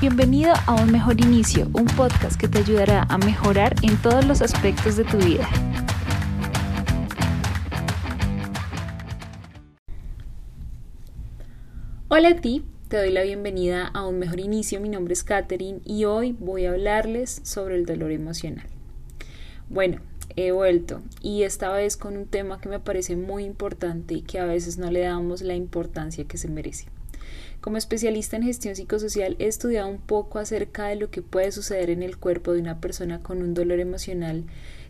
Bienvenido a Un Mejor Inicio, un podcast que te ayudará a mejorar en todos los aspectos de tu vida. Hola a ti, te doy la bienvenida a Un Mejor Inicio, mi nombre es Katherine y hoy voy a hablarles sobre el dolor emocional. Bueno, he vuelto y esta vez con un tema que me parece muy importante y que a veces no le damos la importancia que se merece. Como especialista en gestión psicosocial he estudiado un poco acerca de lo que puede suceder en el cuerpo de una persona con un dolor emocional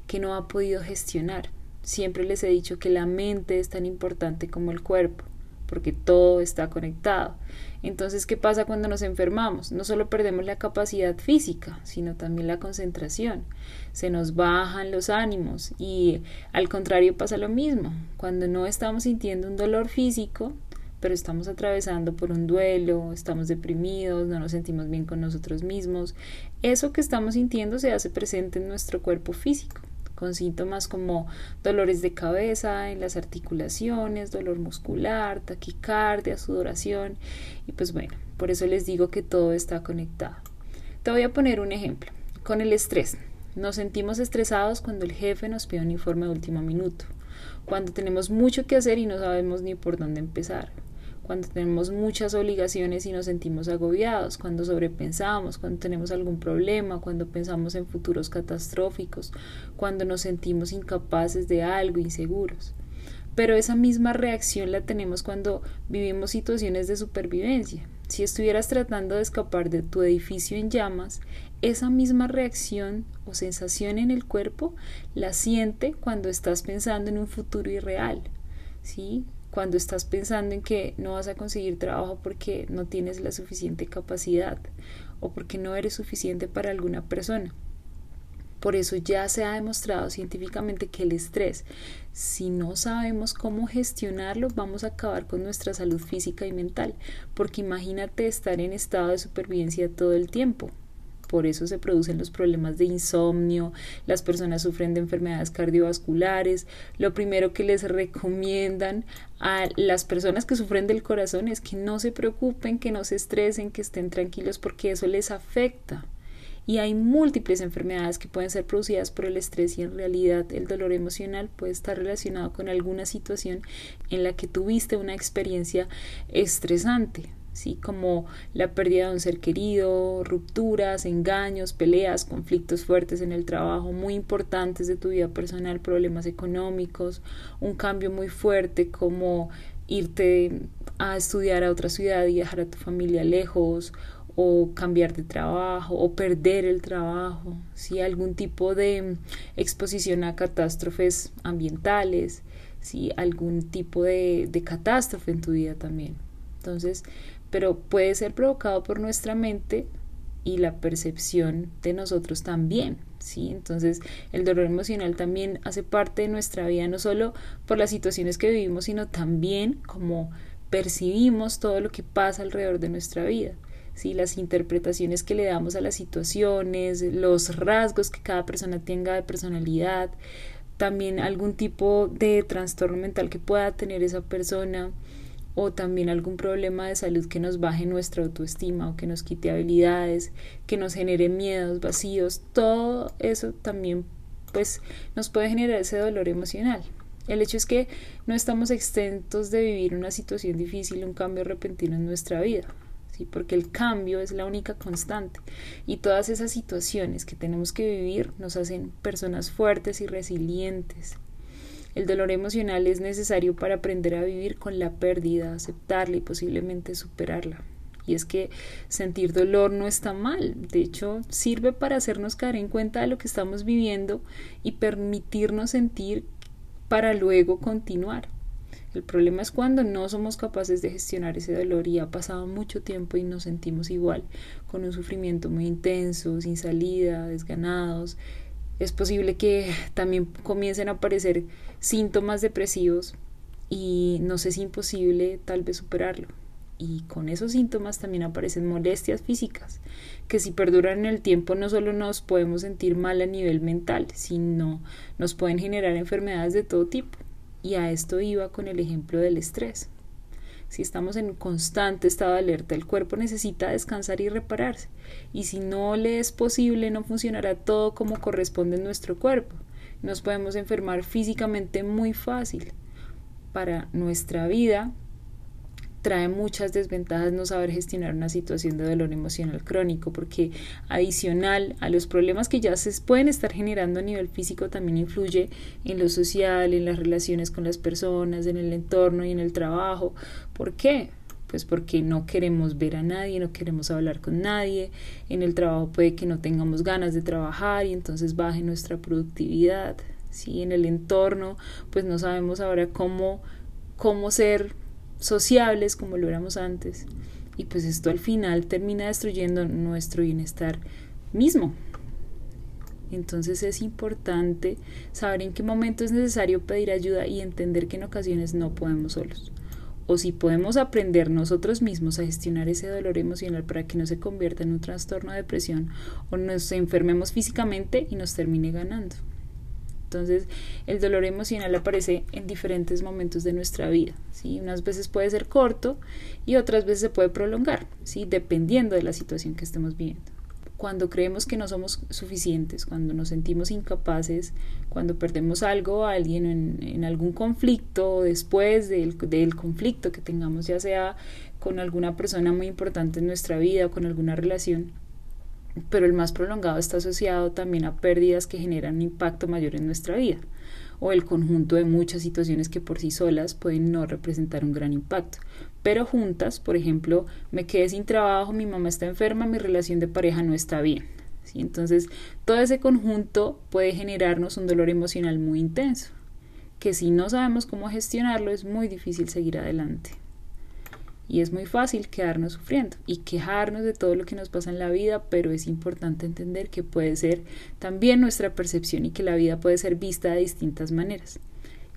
que no ha podido gestionar. Siempre les he dicho que la mente es tan importante como el cuerpo, porque todo está conectado. Entonces, ¿qué pasa cuando nos enfermamos? No solo perdemos la capacidad física, sino también la concentración. Se nos bajan los ánimos y al contrario pasa lo mismo. Cuando no estamos sintiendo un dolor físico, pero estamos atravesando por un duelo, estamos deprimidos, no nos sentimos bien con nosotros mismos, eso que estamos sintiendo se hace presente en nuestro cuerpo físico con síntomas como dolores de cabeza en las articulaciones, dolor muscular, taquicardia, sudoración y pues bueno, por eso les digo que todo está conectado. Te voy a poner un ejemplo. Con el estrés. Nos sentimos estresados cuando el jefe nos pide un informe de último minuto, cuando tenemos mucho que hacer y no sabemos ni por dónde empezar, cuando tenemos muchas obligaciones y nos sentimos agobiados, cuando sobrepensamos, cuando tenemos algún problema, cuando pensamos en futuros catastróficos, cuando nos sentimos incapaces de algo, inseguros. Pero esa misma reacción la tenemos cuando vivimos situaciones de supervivencia. Si estuvieras tratando de escapar de tu edificio en llamas, esa misma reacción o sensación en el cuerpo la siente cuando estás pensando en un futuro irreal. ¿Sí? Cuando estás pensando en que no vas a conseguir trabajo porque no tienes la suficiente capacidad o porque no eres suficiente para alguna persona. Por eso ya se ha demostrado científicamente que el estrés, si no sabemos cómo gestionarlo, vamos a acabar con nuestra salud física y mental, porque imagínate estar en estado de supervivencia todo el tiempo, por eso se producen los problemas de insomnio, las personas sufren de enfermedades cardiovasculares. Lo primero que les recomiendan a las personas que sufren del corazón es que no se preocupen, que no se estresen, que estén tranquilos porque eso les afecta. Y hay múltiples enfermedades que pueden ser producidas por el estrés y en realidad el dolor emocional puede estar relacionado con alguna situación en la que tuviste una experiencia estresante ¿sí? como la pérdida de un ser querido, rupturas, engaños, peleas, conflictos fuertes en el trabajo, muy importantes de tu vida personal, problemas económicos, un cambio muy fuerte como irte a estudiar a otra ciudad y dejar a tu familia lejos o cambiar de trabajo o perder el trabajo, ¿sí? algún tipo de exposición a catástrofes ambientales, ¿sí? algún tipo de, de catástrofe en tu vida también. Entonces, pero puede ser provocado por nuestra mente y la percepción de nosotros también, ¿sí? Entonces, el dolor emocional también hace parte de nuestra vida, no solo por las situaciones que vivimos, sino también como percibimos todo lo que pasa alrededor de nuestra vida. ¿sí? las interpretaciones que le damos a las situaciones, los rasgos que cada persona tenga de personalidad, también algún tipo de trastorno mental que pueda tener esa persona, o también algún problema de salud que nos baje nuestra autoestima o que nos quite habilidades, que nos genere miedos, vacíos, todo eso también pues nos puede generar ese dolor emocional. El hecho es que no estamos exentos de vivir una situación difícil, un cambio repentino en nuestra vida, ¿sí? porque el cambio es la única constante y todas esas situaciones que tenemos que vivir nos hacen personas fuertes y resilientes, el dolor emocional es necesario para aprender a vivir con la pérdida, aceptarla y posiblemente superarla. Y es que sentir dolor no está mal, de hecho sirve para hacernos caer en cuenta de lo que estamos viviendo y permitirnos sentir para luego continuar. El problema es cuando no somos capaces de gestionar ese dolor y ha pasado mucho tiempo y nos sentimos igual, con un sufrimiento muy intenso, sin salida, desganados, es posible que también comiencen a aparecer síntomas depresivos y no es imposible tal vez superarlo. Y con esos síntomas también aparecen molestias físicas, que si perduran en el tiempo no solo nos podemos sentir mal a nivel mental, sino nos pueden generar enfermedades de todo tipo. Y a esto iba con el ejemplo del estrés. Si estamos en constante estado de alerta, el cuerpo necesita descansar y repararse. Y si no le es posible, no funcionará todo como corresponde en nuestro cuerpo. Nos podemos enfermar físicamente muy fácil. Para nuestra vida, trae muchas desventajas no saber gestionar una situación de dolor emocional crónico, porque adicional a los problemas que ya se pueden estar generando a nivel físico, también influye en lo social, en las relaciones con las personas, en el entorno y en el trabajo. ¿Por qué? Pues porque no queremos ver a nadie, no queremos hablar con nadie, en el trabajo puede que no tengamos ganas de trabajar y entonces baje nuestra productividad. ¿sí? En el entorno, pues no sabemos ahora cómo, cómo ser sociables como lo éramos antes. Y pues esto al final termina destruyendo nuestro bienestar mismo. Entonces es importante saber en qué momento es necesario pedir ayuda y entender que en ocasiones no podemos solos. O si podemos aprender nosotros mismos a gestionar ese dolor emocional para que no se convierta en un trastorno de depresión o nos enfermemos físicamente y nos termine ganando. Entonces, el dolor emocional aparece en diferentes momentos de nuestra vida. ¿sí? Unas veces puede ser corto y otras veces se puede prolongar, ¿sí? dependiendo de la situación que estemos viviendo. Cuando creemos que no somos suficientes, cuando nos sentimos incapaces, cuando perdemos algo o alguien en, algún conflicto, después del conflicto que tengamos, ya sea con alguna persona muy importante en nuestra vida o con alguna relación, pero el más prolongado está asociado también a pérdidas que generan un impacto mayor en nuestra vida o el conjunto de muchas situaciones que por sí solas pueden no representar un gran impacto, pero juntas, por ejemplo, me quedé sin trabajo, mi mamá está enferma, mi relación de pareja no está bien. Entonces, todo ese conjunto puede generarnos un dolor emocional muy intenso, que si no sabemos cómo gestionarlo es muy difícil seguir adelante. Y es muy fácil quedarnos sufriendo y quejarnos de todo lo que nos pasa en la vida, pero es importante entender que puede ser también nuestra percepción y que la vida puede ser vista de distintas maneras.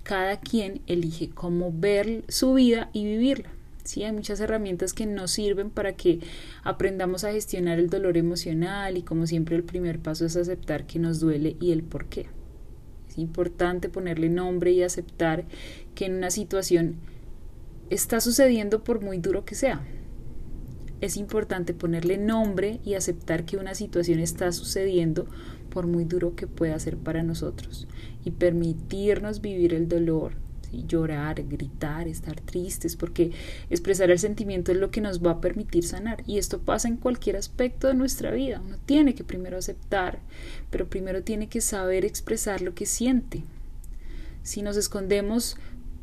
Cada quien elige cómo ver su vida y vivirla. Sí, hay muchas herramientas que nos sirven para que aprendamos a gestionar el dolor emocional y como siempre el primer paso es aceptar que nos duele y el por qué. Es importante ponerle nombre y aceptar que en una situación está sucediendo por muy duro que sea. Es importante ponerle nombre y aceptar que una situación está sucediendo por muy duro que pueda ser para nosotros y permitirnos vivir el dolor, llorar, gritar, estar tristes, porque expresar el sentimiento es lo que nos va a permitir sanar y esto pasa en cualquier aspecto de nuestra vida. Uno tiene que primero aceptar, pero primero tiene que saber expresar lo que siente. Si nos escondemos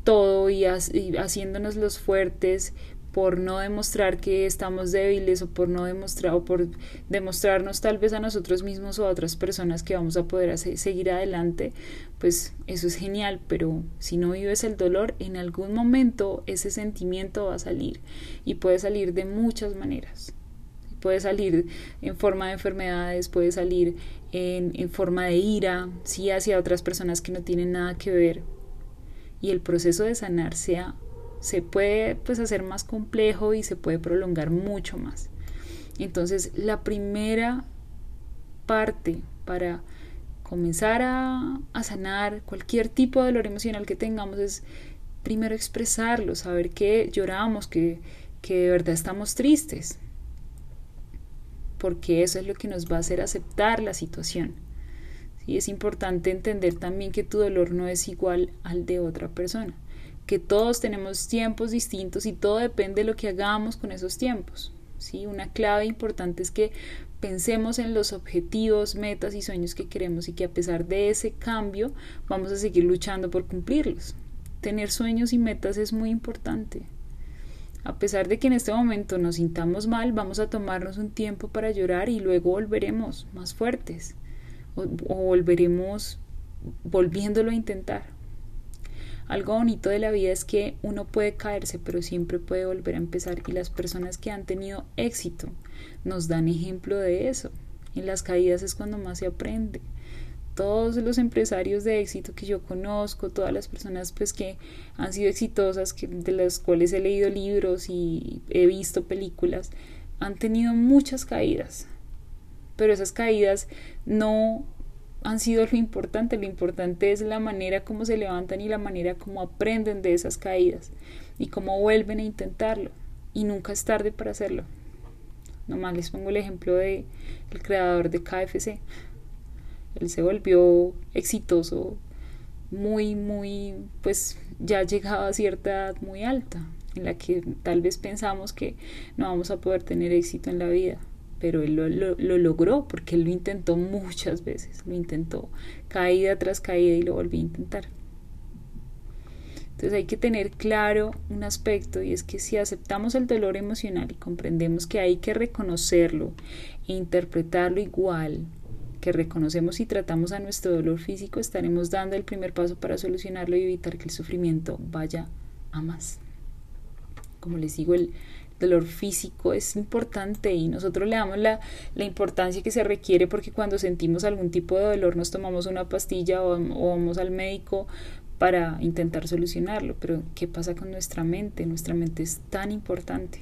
todo y, haciéndonos los fuertes por no demostrar que estamos débiles o por no demostrar o por demostrarnos tal vez a nosotros mismos o a otras personas que vamos a poder seguir adelante, pues eso es genial, pero si no vives el dolor, en algún momento ese sentimiento va a salir y puede salir de muchas maneras. Puede salir en forma de enfermedades, puede salir en, en forma de ira, sí, hacia otras personas que no tienen nada que ver, y el proceso de sanar sea, se puede pues hacer más complejo y se puede prolongar mucho más. Entonces la primera parte para comenzar a, a, sanar cualquier tipo de dolor emocional que tengamos es primero expresarlo, saber que lloramos, que, que de verdad estamos tristes, porque eso es lo que nos va a hacer aceptar la situación. Y es importante entender también que tu dolor no es igual al de otra persona, que todos tenemos tiempos distintos y todo depende de lo que hagamos con esos tiempos. ¿sí? Una clave importante es que pensemos en los objetivos, metas y sueños que queremos y que a pesar de ese cambio vamos a seguir luchando por cumplirlos. Tener sueños y metas es muy importante. A pesar de que en este momento nos sintamos mal, vamos a tomarnos un tiempo para llorar y luego volveremos más fuertes o, volveremos volviéndolo a intentar. Algo bonito de la vida es que uno puede caerse, pero siempre puede volver a empezar y las personas que han tenido éxito nos dan ejemplo de eso. En las caídas es cuando más se aprende. Todos los empresarios de éxito que yo conozco, todas las personas pues que han sido exitosas, de las cuales he leído libros y he visto películas, han tenido muchas caídas, pero esas caídas no han sido lo importante, lo importante es la manera como se levantan y la manera como aprenden de esas caídas y cómo vuelven a intentarlo y nunca es tarde para hacerlo. Nomás les pongo el ejemplo de el creador de KFC. Él se volvió exitoso muy, muy, pues ya llegaba a cierta edad muy alta, en la que tal vez pensamos que no vamos a poder tener éxito en la vida, pero él lo, lo, logró porque él lo intentó muchas veces, lo intentó caída tras caída y lo volvió a intentar. Entonces hay que tener claro un aspecto y es que si aceptamos el dolor emocional y comprendemos que hay que reconocerlo e interpretarlo igual que reconocemos y tratamos a nuestro dolor físico, estaremos dando el primer paso para solucionarlo y evitar que el sufrimiento vaya a más. Como les digo, el dolor físico es importante y nosotros le damos la, importancia que se requiere porque cuando sentimos algún tipo de dolor nos tomamos una pastilla o, o vamos al médico para intentar solucionarlo. Pero ¿qué pasa con nuestra mente? Nuestra mente es tan importante.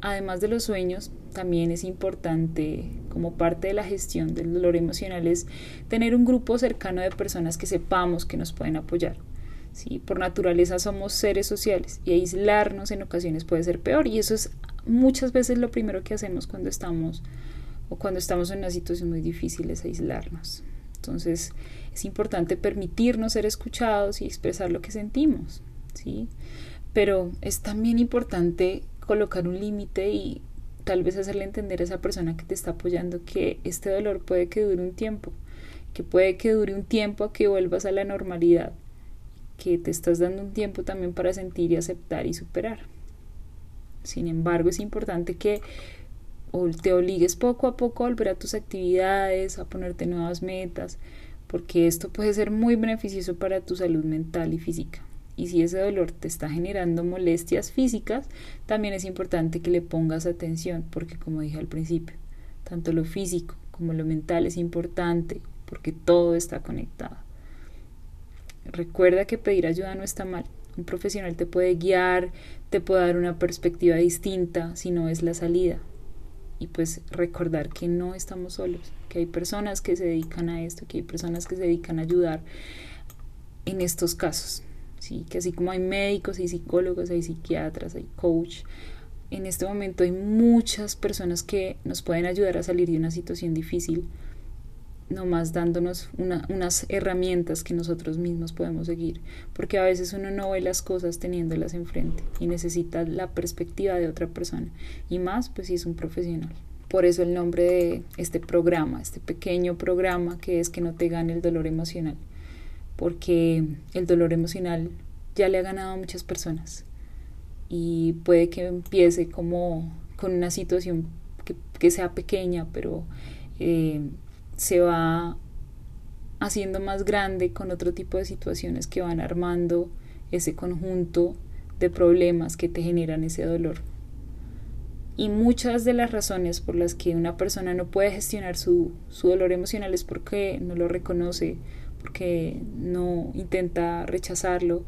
Además de los sueños, también es importante como parte de la gestión del dolor emocional es tener un grupo cercano de personas que sepamos que nos pueden apoyar. ¿Sí? Por naturaleza somos seres sociales y aislarnos en ocasiones puede ser peor y eso es muchas veces lo primero que hacemos cuando estamos o cuando estamos en una situación muy difícil es aislarnos. Entonces es importante permitirnos ser escuchados y expresar lo que sentimos, ¿sí? Pero es también importante colocar un límite y tal vez hacerle entender a esa persona que te está apoyando que este dolor puede que dure un tiempo, que puede que dure un tiempo a que vuelvas a la normalidad, que te estás dando un tiempo también para sentir y aceptar y superar. Sin embargo, es importante que te obligues poco a poco a volver a tus actividades, a ponerte nuevas metas, porque esto puede ser muy beneficioso para tu salud mental y física y si ese dolor te está generando molestias físicas, también es importante que le pongas atención, porque como dije al principio, tanto lo físico como lo mental es importante, porque todo está conectado. Recuerda que pedir ayuda no está mal. Un profesional te puede guiar, te puede dar una perspectiva distinta si no es la salida. Y pues recordar que no estamos solos, que hay personas que se dedican a esto, que hay personas que se dedican a ayudar en estos casos. ¿sí? que así como hay médicos, hay psicólogos, hay psiquiatras, hay coach, en este momento hay muchas personas que nos pueden ayudar a salir de una situación difícil, nomás dándonos unas herramientas que nosotros mismos podemos seguir, porque a veces uno no ve las cosas teniéndolas enfrente y necesita la perspectiva de otra persona, y más pues si es un profesional. Por eso el nombre de este programa, este pequeño programa que es que no te gane el dolor emocional porque el dolor emocional ya le ha ganado a muchas personas y puede que empiece como con una situación que, sea pequeña, pero eh, se va haciendo más grande con otro tipo de situaciones que van armando ese conjunto de problemas que te generan ese dolor. Y muchas de las razones por las que una persona no puede gestionar su, su dolor emocional es porque no lo reconoce porque no intenta rechazarlo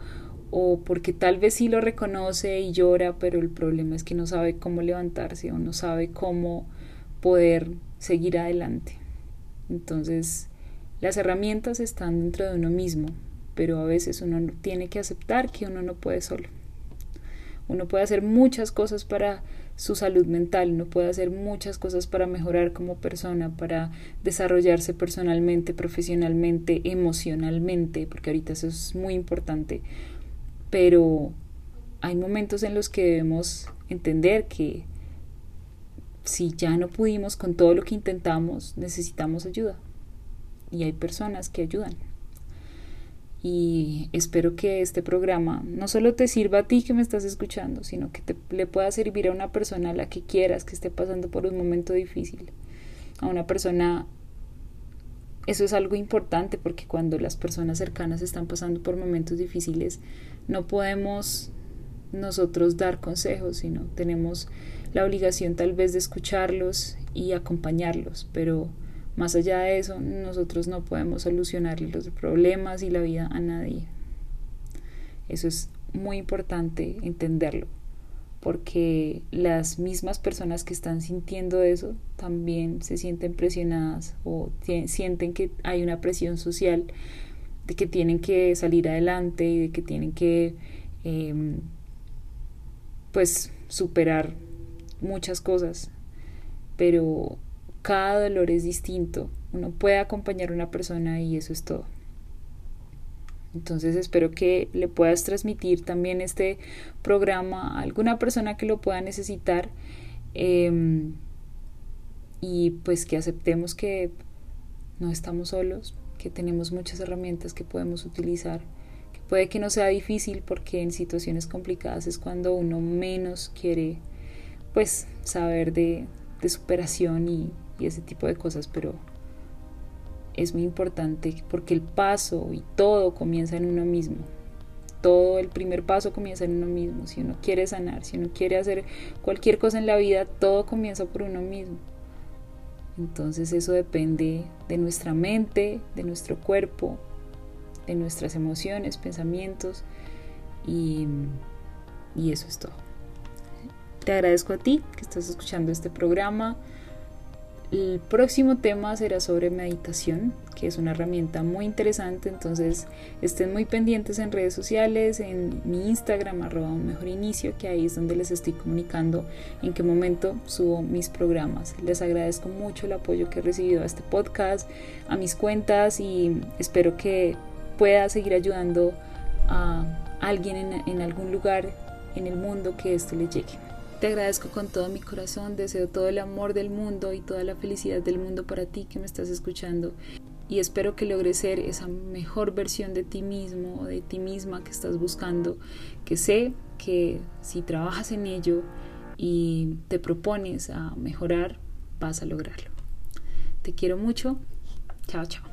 o porque tal vez sí lo reconoce y llora, pero el problema es que no sabe cómo levantarse o no sabe cómo poder seguir adelante. Entonces, las herramientas están dentro de uno mismo, pero a veces uno tiene que aceptar que uno no puede solo. Uno puede hacer muchas cosas para su salud mental, uno puede hacer muchas cosas para mejorar como persona, para desarrollarse personalmente, profesionalmente, emocionalmente, porque ahorita eso es muy importante. Pero hay momentos en los que debemos entender que si ya no pudimos con todo lo que intentamos, necesitamos ayuda. Y hay personas que ayudan y espero que este programa no solo te sirva a ti que me estás escuchando, sino que te, le pueda servir a una persona a la que quieras que esté pasando por un momento difícil, a una persona eso es algo importante porque cuando las personas cercanas están pasando por momentos difíciles no podemos nosotros dar consejos, sino tenemos la obligación tal vez de escucharlos y acompañarlos, pero más allá de eso, nosotros no podemos solucionarle los problemas y la vida a nadie. Eso es muy importante entenderlo, porque las mismas personas que están sintiendo eso también se sienten presionadas o sienten que hay una presión social de que tienen que salir adelante y de que tienen que em, pues superar muchas cosas pero cada dolor es distinto. Uno puede acompañar a una persona y eso es todo. Entonces espero que le puedas transmitir también este programa a alguna persona que lo pueda necesitar em, y pues que aceptemos que no estamos solos, que tenemos muchas herramientas que podemos utilizar, que puede que no sea difícil porque en situaciones complicadas es cuando uno menos quiere pues saber de, superación y ese tipo de cosas, pero es muy importante porque el paso y todo comienza en uno mismo. Todo el primer paso comienza en uno mismo. Si uno quiere sanar, si uno quiere hacer cualquier cosa en la vida, todo comienza por uno mismo. Entonces eso depende de nuestra mente, de nuestro cuerpo, de nuestras emociones, pensamientos y, y eso es todo. Te agradezco a ti que estás escuchando este programa. El próximo tema será sobre meditación, que es una herramienta muy interesante, entonces estén muy pendientes en redes sociales, en mi Instagram, arroba un mejor inicio, que ahí es donde les estoy comunicando en qué momento subo mis programas. Les agradezco mucho el apoyo que he recibido a este podcast, a mis cuentas y espero que pueda seguir ayudando a alguien en, algún lugar en el mundo que esto le llegue. Te agradezco con todo mi corazón, deseo todo el amor del mundo y toda la felicidad del mundo para ti que me estás escuchando y espero que logres ser esa mejor versión de ti mismo o de ti misma que estás buscando, que sé que si trabajas en ello y te propones a mejorar, vas a lograrlo. Te quiero mucho. Chao, chao.